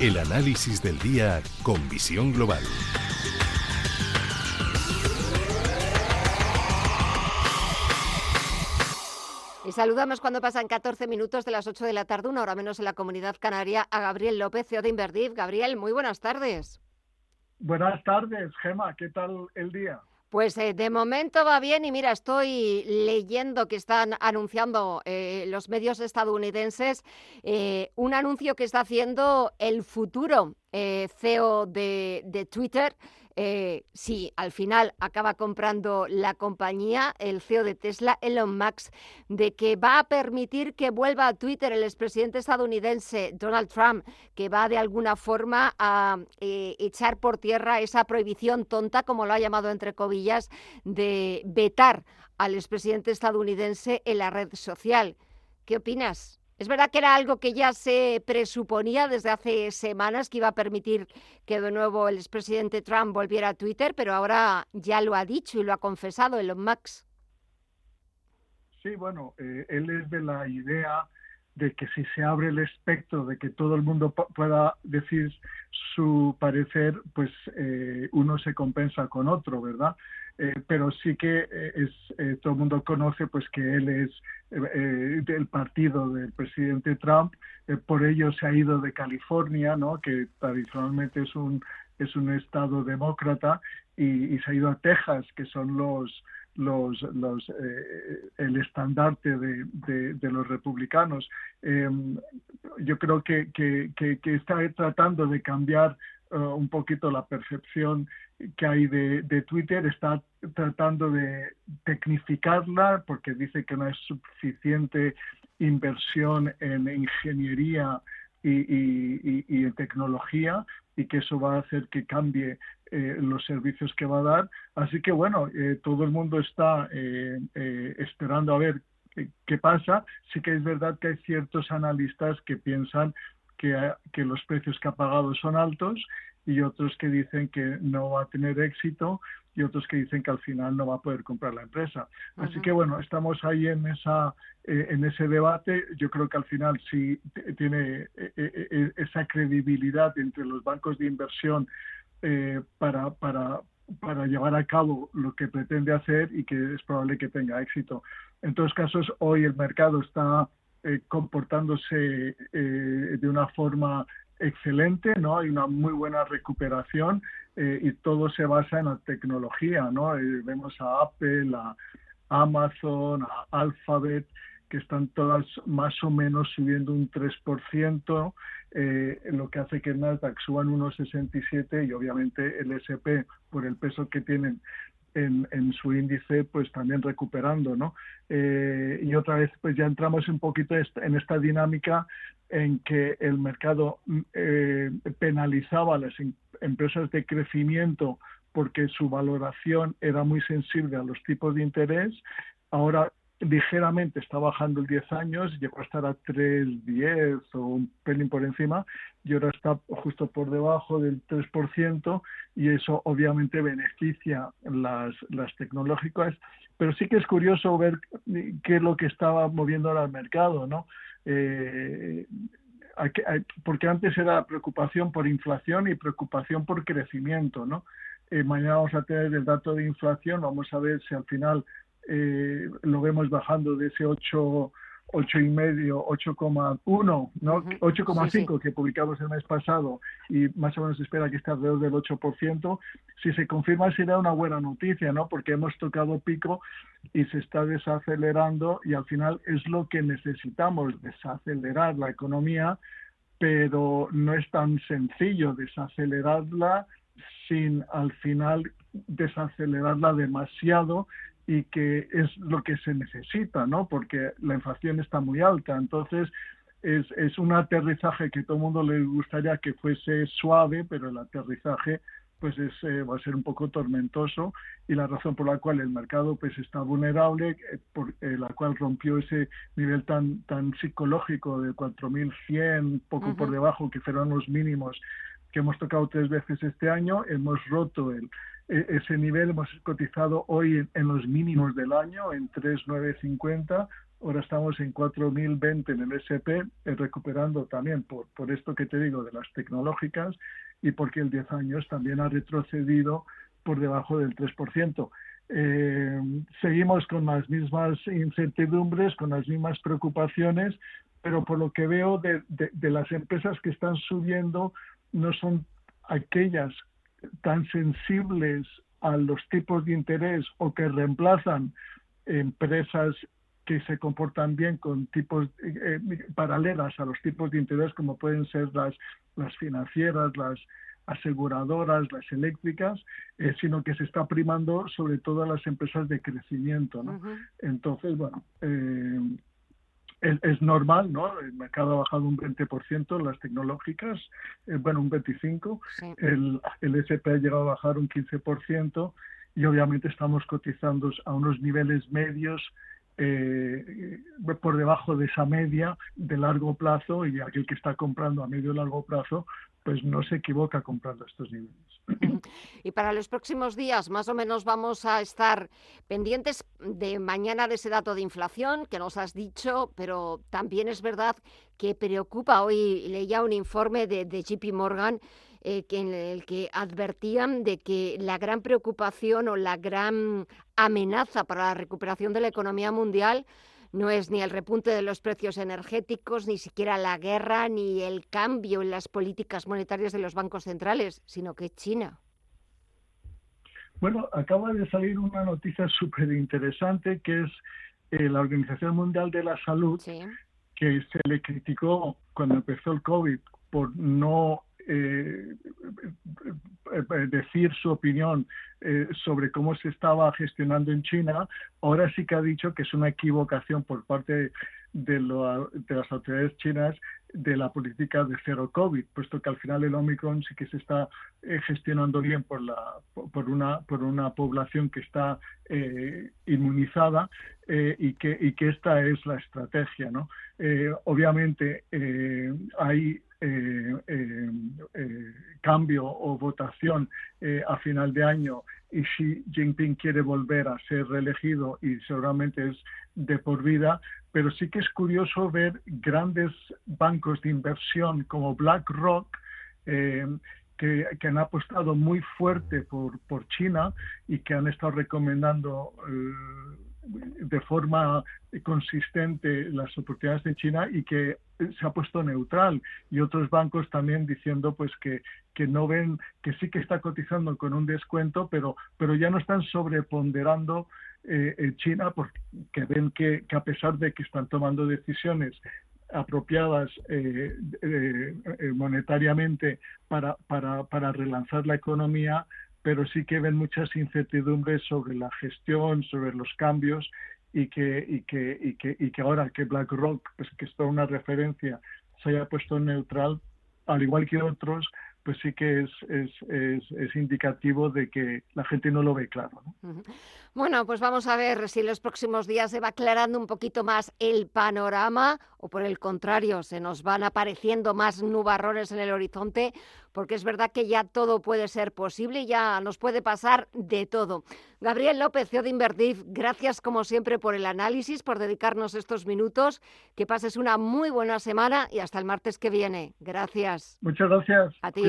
El análisis del día con visión global. Y saludamos cuando pasan 14 minutos de las 8 de la tarde, una hora menos en la comunidad canaria, a Gabriel López, CEO de Inverdiv. Gabriel, muy buenas tardes. Buenas tardes, Gema. ¿Qué tal el día? Pues eh, de momento va bien y mira, estoy leyendo que están anunciando eh, los medios estadounidenses eh, un anuncio que está haciendo el futuro CEO de, de Twitter eh, si al final acaba comprando la compañía, el CEO de Tesla, Elon Musk, de que va a permitir que vuelva a Twitter el expresidente estadounidense Donald Trump, que va de alguna forma a eh, echar por tierra esa prohibición tonta, como lo ha llamado entre comillas, de vetar al expresidente estadounidense en la red social. ¿Qué opinas? Es verdad que era algo que ya se presuponía desde hace semanas que iba a permitir que de nuevo el expresidente Trump volviera a Twitter, pero ahora ya lo ha dicho y lo ha confesado Elon Musk. Sí, bueno, eh, él es de la idea de que si se abre el espectro de que todo el mundo pueda decir su parecer, pues eh, uno se compensa con otro, ¿verdad? Eh, pero sí que eh, es, eh, todo el mundo conoce pues que él es del partido del presidente Trump, por ello se ha ido de California, ¿no? que tradicionalmente es un es un estado demócrata y, se ha ido a Texas, que son los los, los el estandarte de, de, los republicanos. Em, yo creo que, que, que, está tratando de cambiar un poquito la percepción que hay de, Twitter, está tratando de tecnificarla porque dice que no es suficiente inversión en ingeniería y, en tecnología y que eso va a hacer que cambie eh, los servicios que va a dar. Así que bueno, eh, todo el mundo está eh, esperando a ver qué pasa. Sí que es verdad que hay ciertos analistas que piensan que, que los precios que ha pagado son altos y otros que dicen que no va a tener éxito y otros que dicen que al final no va a poder comprar la empresa. Así que bueno, estamos ahí en esa eh, en ese debate. Yo creo que al final sí tiene eh, eh, esa credibilidad entre los bancos de inversión para, para, para llevar a cabo lo que pretende hacer y que es probable que tenga éxito. En todos casos, hoy el mercado está comportándose de una forma excelente, ¿no? Hay una muy buena recuperación eh, y todo se basa en la tecnología, ¿no? Eh, vemos a Apple, a Amazon, a Alphabet, que están todas más o menos subiendo un 3%, eh, lo que hace que el Nasdaq suba en 1,67 y obviamente el SP, por el peso que tienen en, en, su índice pues también recuperando no eh, y otra vez pues ya entramos un poquito en esta dinámica en que el mercado eh, penalizaba a las em, empresas de crecimiento porque su valoración era muy sensible a los tipos de interés. Ahora ligeramente está bajando el 10 años, llegó a estar a 3,10 o un pelín por encima y ahora está justo por debajo del 3% y eso obviamente beneficia las, las tecnológicas, pero sí que es curioso ver qué es lo que estaba moviendo ahora el mercado, ¿no? Eh, porque antes era preocupación por inflación y preocupación por crecimiento, ¿no? Eh, mañana vamos a tener el dato de inflación, vamos a ver si al final eh, lo vemos bajando de ese 8, 8 y medio, 8,1, ¿no? 8,5 que publicamos el mes pasado y más o menos se espera que esté alrededor del 8%. Si se confirma será una buena noticia, ¿no? Porque hemos tocado pico y se está desacelerando y al final es lo que necesitamos, desacelerar la economía, pero no es tan sencillo desacelerarla sin al final desacelerarla demasiado y que es lo que se necesita, ¿no? Porque la inflación está muy alta, entonces es, es un aterrizaje que todo el mundo le gustaría que fuese suave, pero el aterrizaje pues es, eh, va a ser un poco tormentoso y la razón por la cual el mercado pues está vulnerable, eh, por eh, la cual rompió ese nivel tan tan psicológico de 4.100, poco por debajo, que fueron los mínimos que hemos tocado tres veces este año, hemos roto el, e, ese nivel hemos cotizado hoy en, los mínimos del año, en 3,950, ahora estamos en 4.020 en el SP, eh, recuperando también por, por esto que te digo de las tecnológicas y porque el 10 años también ha retrocedido por debajo del 3%. Eh, seguimos con las mismas incertidumbres, con las mismas preocupaciones, pero por lo que veo de, de las empresas que están subiendo, no son aquellas tan sensibles a los tipos de interés o que reemplazan empresas que se comportan bien con tipos eh, paralelas a los tipos de interés como pueden ser las, las financieras, las aseguradoras, las eléctricas, eh, sino que se está primando sobre todo a las empresas de crecimiento. ¿no? Entonces, bueno, eh, es, normal, ¿no? El mercado ha bajado un 20%, las tecnológicas, eh, bueno, un 25%, el, el SP ha llegado a bajar un 15% y obviamente estamos cotizando a unos niveles medios eh, por debajo de esa media de largo plazo y aquel que está comprando a medio y largo plazo pues no se equivoca comprando estos niveles. Y para los próximos días, más o menos vamos a estar pendientes de mañana de ese dato de inflación que nos has dicho, pero también es verdad que preocupa. Hoy leía un informe de, de JP Morgan eh, que en el que advertían de que la gran preocupación o la gran amenaza para la recuperación de la economía mundial no es ni el repunte de los precios energéticos, ni siquiera la guerra, ni el cambio en las políticas monetarias de los bancos centrales, sino que China. Bueno, acaba de salir una noticia súper interesante que es eh, la Organización Mundial de la Salud, que se le criticó cuando empezó el COVID por no eh, eh, decir su opinión eh, sobre cómo se estaba gestionando en China, ahora sí que ha dicho que es una equivocación por parte de, las autoridades chinas de la política de cero COVID, puesto que al final el Omicron sí que se está gestionando bien por, una, población que está inmunizada y, que, y que esta es la estrategia. obviamente hay eh, eh, eh, cambio o votación a final de año y Xi Jinping quiere volver a ser reelegido y seguramente es de por vida, pero sí que es curioso ver grandes bancos de inversión como BlackRock que, que, han apostado muy fuerte por China y que han estado recomendando de forma consistente las oportunidades de China y que se ha puesto neutral. Y otros bancos también diciendo pues que, que no ven que sí que está cotizando con un descuento pero pero ya no están sobreponderando eh, China porque ven que, a pesar de que están tomando decisiones apropiadas eh, eh, eh, monetariamente para, para, para relanzar la economía pero sí que ven muchas incertidumbres sobre la gestión, sobre los cambios y que, ahora que BlackRock, pues que es toda una referencia, se haya puesto neutral, al igual que otros, pues sí que es, indicativo de que la gente no lo ve claro. Bueno, pues vamos a ver si en los próximos días se va aclarando un poquito más el panorama o por el contrario, se nos van apareciendo más nubarrones en el horizonte, porque es verdad que ya todo puede ser posible, ya nos puede pasar de todo. Gabriel López, CEO de Invertif, gracias como siempre por el análisis, por dedicarnos estos minutos. Que pases una muy buena semana y hasta el martes que viene. Gracias. Muchas gracias. A ti.